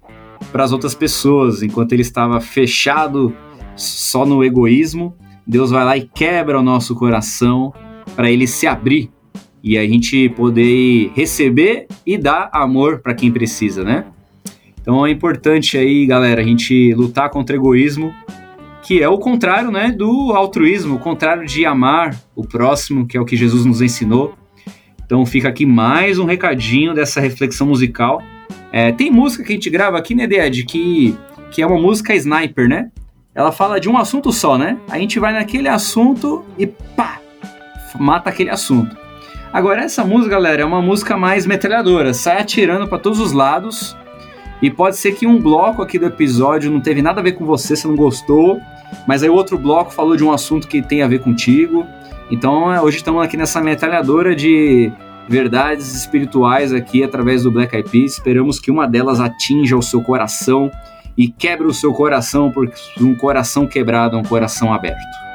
para as outras pessoas. Enquanto ele estava fechado só no egoísmo, Deus vai lá e quebra o nosso coração para ele se abrir e a gente poder receber e dar amor para quem precisa, né? Então é importante aí, galera, a gente lutar contra o egoísmo, que é o contrário, né, do altruísmo, o contrário de amar o próximo, que é o que Jesus nos ensinou. Então fica aqui mais um recadinho dessa reflexão musical. É, tem música que a gente grava aqui, né, Ded, que, que é uma música sniper, né? Ela fala de um assunto só, né? A gente vai naquele assunto e pá, mata aquele assunto. Agora, essa música, galera, é uma música mais metralhadora, sai atirando para todos os lados. E pode ser que um bloco aqui do episódio não teve nada a ver com você, você não gostou, mas aí o outro bloco falou de um assunto que tem a ver contigo. Então, é, hoje estamos aqui nessa metralhadora de verdades espirituais aqui através do Black Eyed Peas. Esperamos que uma delas atinja o seu coração e quebre o seu coração, porque um coração quebrado é um coração aberto.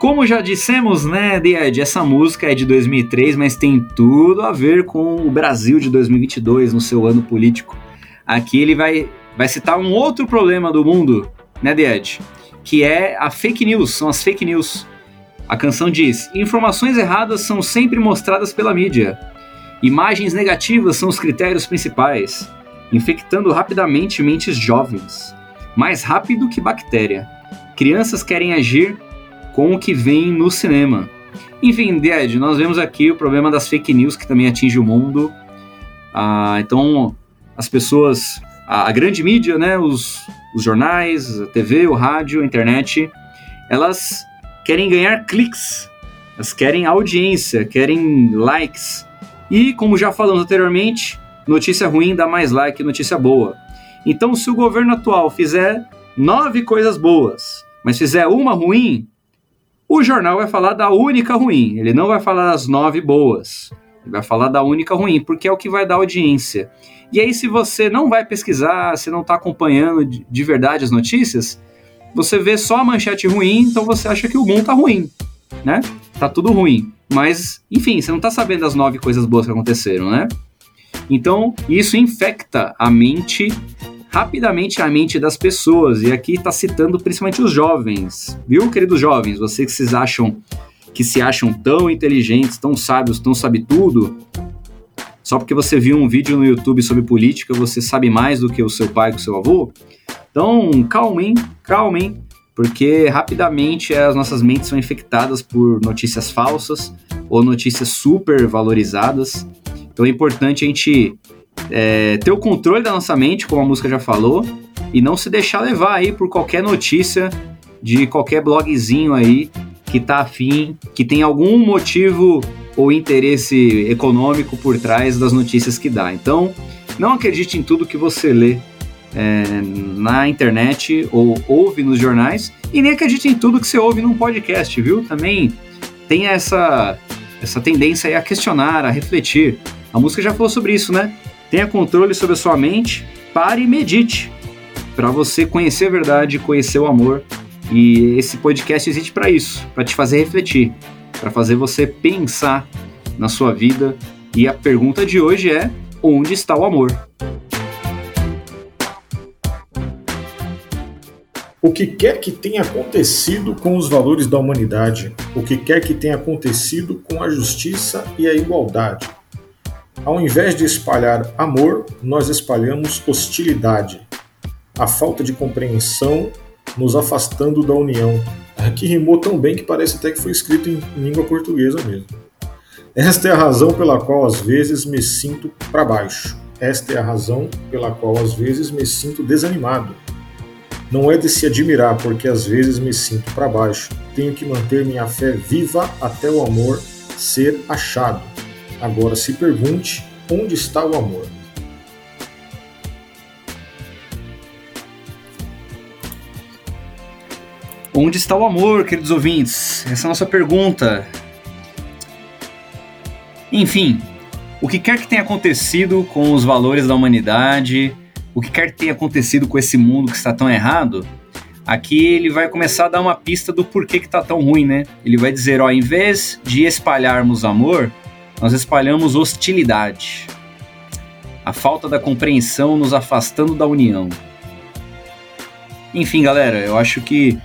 Como já dissemos, né, Diad, essa música é de 2003, mas tem tudo a ver com o Brasil de 2022, no seu ano político. Aqui ele vai, vai citar um outro problema do mundo, né, Diad? Que é a fake news, são as fake news. A canção diz: informações erradas são sempre mostradas pela mídia. Imagens negativas são os critérios principais, infectando rapidamente mentes jovens, mais rápido que bactéria. Crianças querem agir com o que vem no cinema. Enfim, Ded, nós vemos aqui o problema das fake news que também atinge o mundo. Ah, então, as pessoas, a, a, grande mídia, né, os, os jornais, a TV, o rádio, a internet, elas querem ganhar cliques, elas querem audiência, querem likes. E, como já falamos anteriormente, notícia ruim dá mais like notícia boa. Então, se o governo atual fizer nove coisas boas, mas fizer uma ruim, o jornal vai falar da única ruim, ele não vai falar das nove boas. Ele vai falar da única ruim, porque é o que vai dar audiência. E aí, se você não vai pesquisar, se não está acompanhando de verdade as notícias, você vê só a manchete ruim, então você acha que o mundo tá ruim, né? Tá tudo ruim. Mas, enfim, você não tá sabendo das nove coisas boas que aconteceram, né? Então, isso infecta a mente rapidamente a mente das pessoas. E aqui está citando principalmente os jovens. Viu, queridos jovens? Vocês que vocês acham que se acham tão inteligentes, tão sábios, tão sabe tudo, só porque você viu um vídeo no YouTube sobre política, você sabe mais do que o seu pai, o seu avô? Então, calmem, calmem, porque rapidamente as nossas mentes são infectadas por notícias falsas ou notícias super valorizadas. Então é importante a gente é, ter o controle da nossa mente, como a música já falou, e não se deixar levar aí por qualquer notícia de qualquer blogzinho aí que tá afim, que tem algum motivo ou interesse econômico por trás das notícias que dá. Então, não acredite em tudo que você lê é, na internet ou ouve nos jornais e nem acredite em tudo que você ouve num podcast, viu? Também tem essa, essa tendência a questionar, a refletir. A música já falou sobre isso, né? Tenha controle sobre a sua mente, pare e medite para você conhecer a verdade, conhecer o amor. E esse podcast existe para isso, para te fazer refletir, para fazer você pensar na sua vida. E a pergunta de hoje é: onde está o amor? O que quer que tenha acontecido com os valores da humanidade, o que quer que tenha acontecido com a justiça e a igualdade, ao invés de espalhar amor, nós espalhamos hostilidade, a falta de compreensão nos afastando da união. Aqui rimou tão bem que parece até que foi escrito em língua portuguesa mesmo. Esta é a razão pela qual às vezes me sinto para baixo. Esta é a razão pela qual às vezes me sinto desanimado. Não é de se admirar, porque às vezes me sinto para baixo. Tenho que manter minha fé viva até o amor ser achado. Agora se pergunte: onde está o amor? Onde está o amor, queridos ouvintes? Essa é a nossa pergunta. Enfim, o que quer que tenha acontecido com os valores da humanidade, o que quer que tenha acontecido com esse mundo que está tão errado, aqui ele vai começar a dar uma pista do porquê que está tão ruim, né? Ele vai dizer, ó, em vez de espalharmos amor, nós espalhamos hostilidade. A falta da compreensão nos afastando da união. Enfim, galera, eu acho que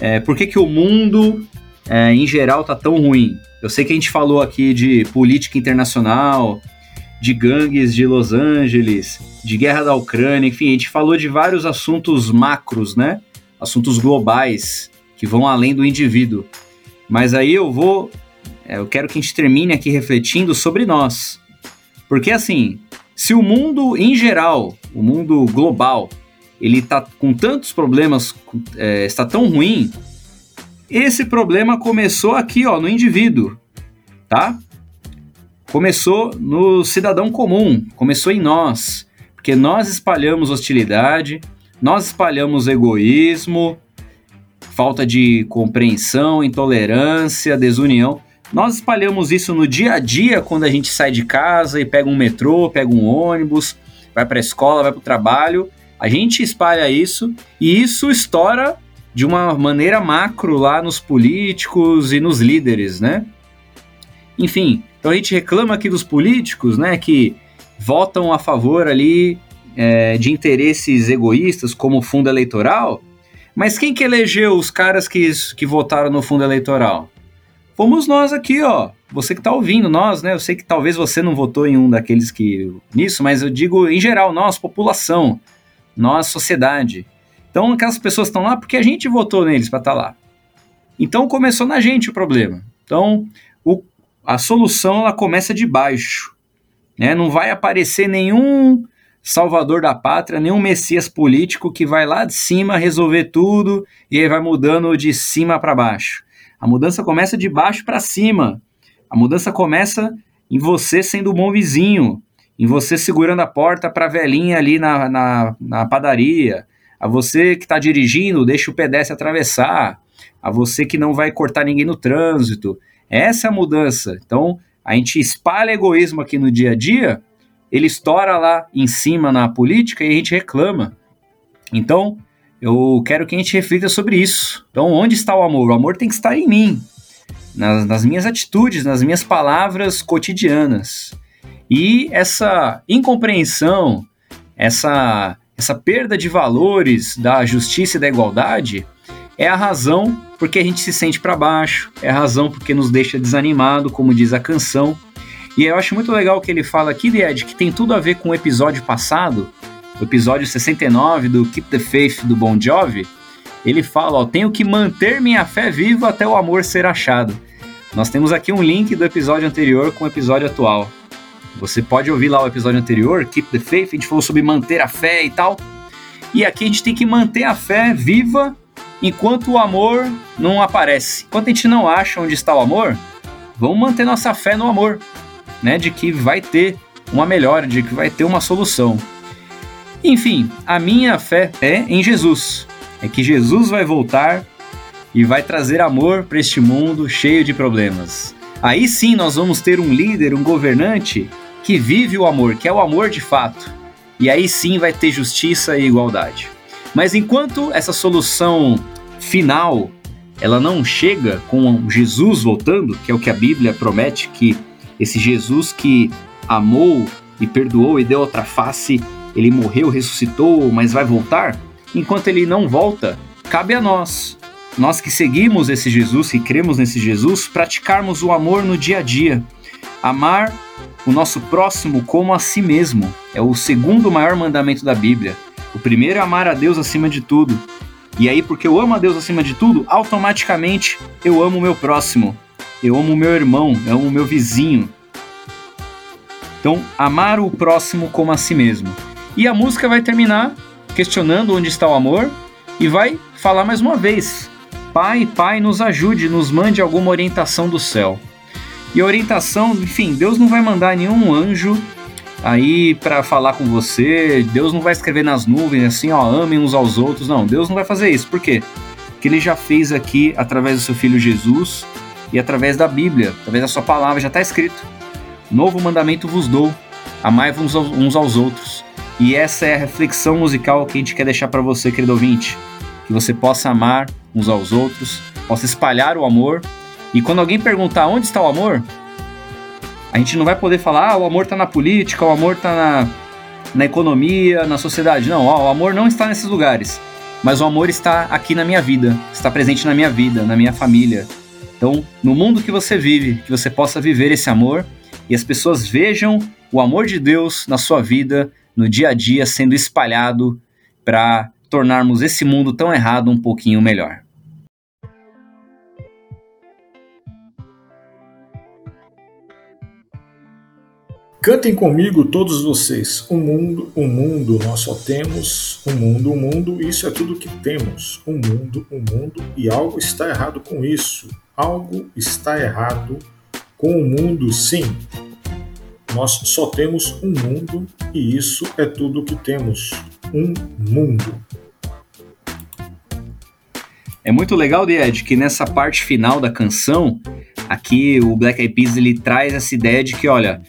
é, por que, que o mundo é, em geral tá tão ruim? Eu sei que a gente falou aqui de política internacional, de gangues de Los Angeles, de guerra da Ucrânia, enfim, a gente falou de vários assuntos macros, né? Assuntos globais que vão além do indivíduo. Mas aí eu vou, eu quero que a gente termine aqui refletindo sobre nós. Porque assim, se o mundo em geral, o mundo global, ele tá com tantos problemas, é, está tão ruim, esse problema começou aqui, ó, no indivíduo, tá? Começou no cidadão comum, começou em nós, porque nós espalhamos hostilidade, nós espalhamos egoísmo, falta de compreensão, intolerância, desunião. Nós espalhamos isso no dia a dia quando a gente sai de casa e pega um metrô, pega um ônibus, vai para a escola, vai para o trabalho. A gente espalha isso e isso estoura de uma maneira macro lá nos políticos e nos líderes, né? Enfim, então a gente reclama aqui dos políticos, né, que votam a favor ali é, de interesses egoístas, como fundo eleitoral, mas quem que elegeu os caras que, que votaram no fundo eleitoral? Fomos nós aqui, ó. Você que tá ouvindo, nós, né? Eu sei que talvez você não votou em um daqueles que. nisso, mas eu digo em geral, nós, população, nós, sociedade. Então aquelas pessoas estão lá porque a gente votou neles para estar tá lá. Então começou na gente o problema. Então o, a solução ela começa de baixo. Né? Não vai aparecer nenhum salvador da pátria, nenhum messias político que vai lá de cima resolver tudo e aí vai mudando de cima para baixo. A mudança começa de baixo para cima. A mudança começa em você sendo um bom vizinho, em você segurando a porta para a velhinha ali na, na, na padaria, a você que está dirigindo, deixa o pedestre atravessar, a você que não vai cortar ninguém no trânsito. Essa é a mudança. Então, a gente espalha egoísmo aqui no dia a dia, ele estoura lá em cima na política e a gente reclama. Então, eu quero que a gente reflita sobre isso. Então, onde está o amor? O amor tem que estar em mim, nas, nas minhas atitudes, nas minhas palavras cotidianas. E essa incompreensão, essa essa perda de valores da justiça e da igualdade é a razão porque a gente se sente para baixo, é a razão porque nos deixa desanimado, como diz a canção. E eu acho muito legal que ele fala aqui, Ed, que tem tudo a ver com o episódio passado, o episódio 69 do Keep the Faith do Bon Jovi. Ele fala, ó, tenho que manter minha fé viva até o amor ser achado. Nós temos aqui um link do episódio anterior com o episódio atual. Você pode ouvir lá o episódio anterior, Keep the Faith, a gente falou sobre manter a fé e tal. E aqui a gente tem que manter a fé viva enquanto o amor não aparece. Enquanto a gente não acha onde está o amor, vamos manter nossa fé no amor, né? De que vai ter uma melhora, de que vai ter uma solução. Enfim, a minha fé é em Jesus. É que Jesus vai voltar e vai trazer amor para este mundo cheio de problemas. Aí sim nós vamos ter um líder, um governante que vive o amor, que é o amor de fato. E aí sim vai ter justiça e igualdade. Mas enquanto essa solução final ela não chega com Jesus voltando, que é o que a Bíblia promete que esse Jesus que amou e perdoou e deu outra face, ele morreu, ressuscitou, mas vai voltar. Enquanto ele não volta, cabe a nós, nós que seguimos esse Jesus, que cremos nesse Jesus, praticarmos o amor no dia a dia. Amar o nosso próximo como a si mesmo é o segundo maior mandamento da Bíblia. O primeiro é amar a Deus acima de tudo. E aí, porque eu amo a Deus acima de tudo, automaticamente eu amo o meu próximo. Eu amo o meu irmão, eu amo o meu vizinho. Então, amar o próximo como a si mesmo. E a música vai terminar questionando onde está o amor e vai falar mais uma vez: Pai, Pai, nos ajude, nos mande alguma orientação do céu. E a orientação, enfim, Deus não vai mandar nenhum anjo aí para falar com você, Deus não vai escrever nas nuvens assim, ó, amem uns aos outros. Não, Deus não vai fazer isso. Por quê? Porque ele já fez aqui através do seu filho Jesus e através da Bíblia, através da sua palavra, já está escrito. Novo mandamento vos dou, amai-vos uns aos outros. E essa é a reflexão musical que a gente quer deixar para você, querido ouvinte. Que você possa amar uns aos outros, possa espalhar o amor. E quando alguém perguntar onde está o amor, a gente não vai poder falar, ah, o amor está na política, o amor está na, na economia, na sociedade. Não, ó, o amor não está nesses lugares. Mas o amor está aqui na minha vida, está presente na minha vida, na minha família. Então, no mundo que você vive, que você possa viver esse amor e as pessoas vejam o amor de Deus na sua vida no dia a dia sendo espalhado para tornarmos esse mundo tão errado um pouquinho melhor. Cantem comigo todos vocês. O mundo, o mundo, nós só temos o mundo, o mundo, isso é tudo que temos. O mundo, o mundo, e algo está errado com isso. Algo está errado com o mundo, sim. Nós só temos um mundo e isso é tudo que temos. Um mundo. É muito legal, Ed, que nessa parte final da canção, aqui o Black Eyed Peas ele traz essa ideia de que, olha,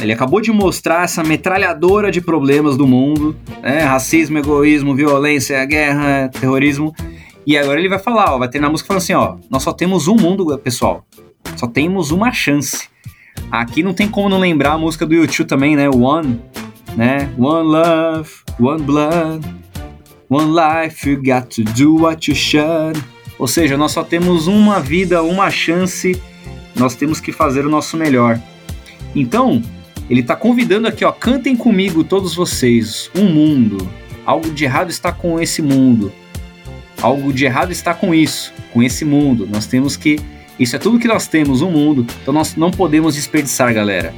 ele acabou de mostrar essa metralhadora de problemas do mundo, né? racismo, egoísmo, violência, guerra, terrorismo, e agora ele vai falar, ó, vai ter na música falando assim, ó, nós só temos um mundo, pessoal, só temos uma chance. Aqui não tem como não lembrar a música do YouTube também, né? One, né? One love, one blood, one life, you got to do what you should. Ou seja, nós só temos uma vida, uma chance, nós temos que fazer o nosso melhor. Então, ele está convidando aqui, ó, cantem comigo todos vocês, um mundo. Algo de errado está com esse mundo. Algo de errado está com isso, com esse mundo. Nós temos que isso é tudo que nós temos, um mundo, então nós não podemos desperdiçar, galera.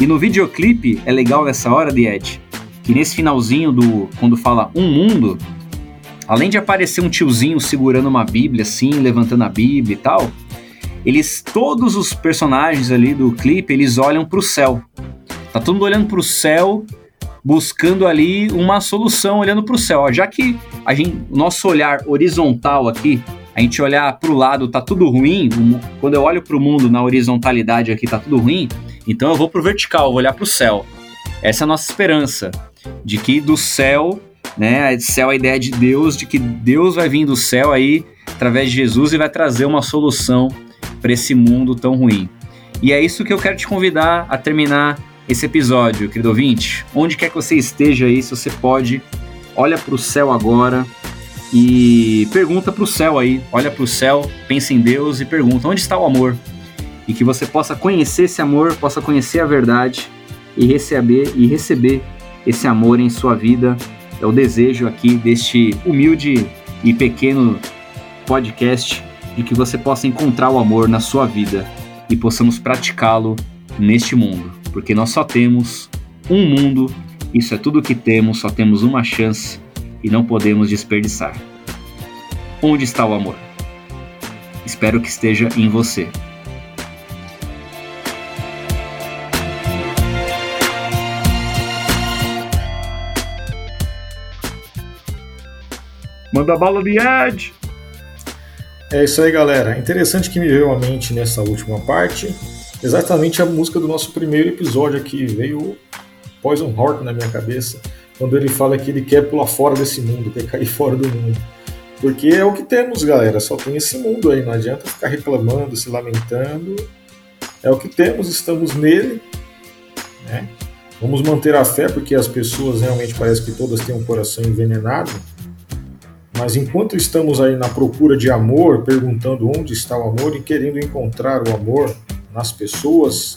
E no videoclipe é legal nessa hora, de Ed, que nesse finalzinho do quando fala um mundo, além de aparecer um tiozinho segurando uma Bíblia assim, levantando a Bíblia e tal, eles todos os personagens ali do clipe, eles olham para o céu. Tá todo mundo olhando para o céu, buscando ali uma solução, olhando para o céu. Ó, já que a gente, nosso olhar horizontal aqui a gente olhar para o lado tá tudo ruim, quando eu olho para o mundo na horizontalidade aqui tá tudo ruim, então eu vou para o vertical, vou olhar para o céu. Essa é a nossa esperança, de que do céu, né, céu é a ideia de Deus, de que Deus vai vir do céu aí através de Jesus e vai trazer uma solução para esse mundo tão ruim. E é isso que eu quero te convidar a terminar esse episódio, querido ouvinte. Onde quer que você esteja aí, se você pode, olha para o céu agora e pergunta para o céu aí, olha para o céu, pensa em Deus e pergunta onde está o amor e que você possa conhecer esse amor, possa conhecer a verdade e receber e receber esse amor em sua vida. É o desejo aqui deste humilde e pequeno podcast de que você possa encontrar o amor na sua vida e possamos praticá-lo neste mundo, porque nós só temos um mundo, isso é tudo que temos, só temos uma chance e não podemos desperdiçar. Onde está o amor? Espero que esteja em você. Manda bala de Ed! É isso aí, galera. Interessante que me veio à mente nessa última parte exatamente a música do nosso primeiro episódio aqui. Veio Poison Heart na minha cabeça quando ele fala que ele quer pular fora desse mundo, quer cair fora do mundo. Porque é o que temos, galera. Só tem esse mundo aí. Não adianta ficar reclamando, se lamentando. É o que temos, estamos nele. Né? Vamos manter a fé, porque as pessoas realmente parece que todas têm um coração envenenado. Mas enquanto estamos aí na procura de amor, perguntando onde está o amor e querendo encontrar o amor nas pessoas,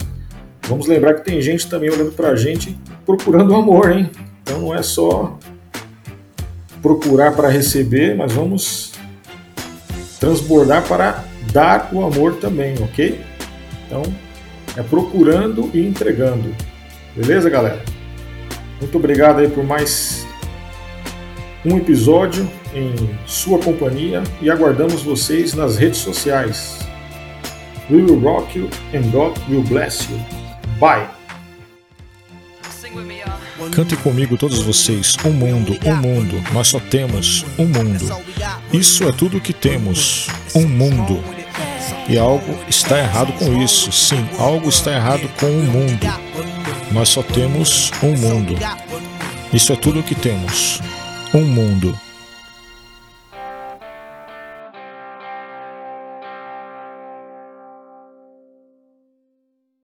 vamos lembrar que tem gente também olhando para a gente procurando amor, hein? Então não é só procurar para receber, mas vamos transbordar para dar o amor também, ok? Então é procurando e entregando. Beleza, galera? Muito obrigado aí por mais um episódio em sua companhia e aguardamos vocês nas redes sociais. We will rock you and God will bless you. Bye! Cantem comigo todos vocês. Um mundo, um mundo. Nós só temos um mundo. Isso é tudo que temos. Um mundo. E algo está errado com isso. Sim, algo está errado com o mundo. Nós só temos um mundo. Isso é tudo o que temos. Um mundo.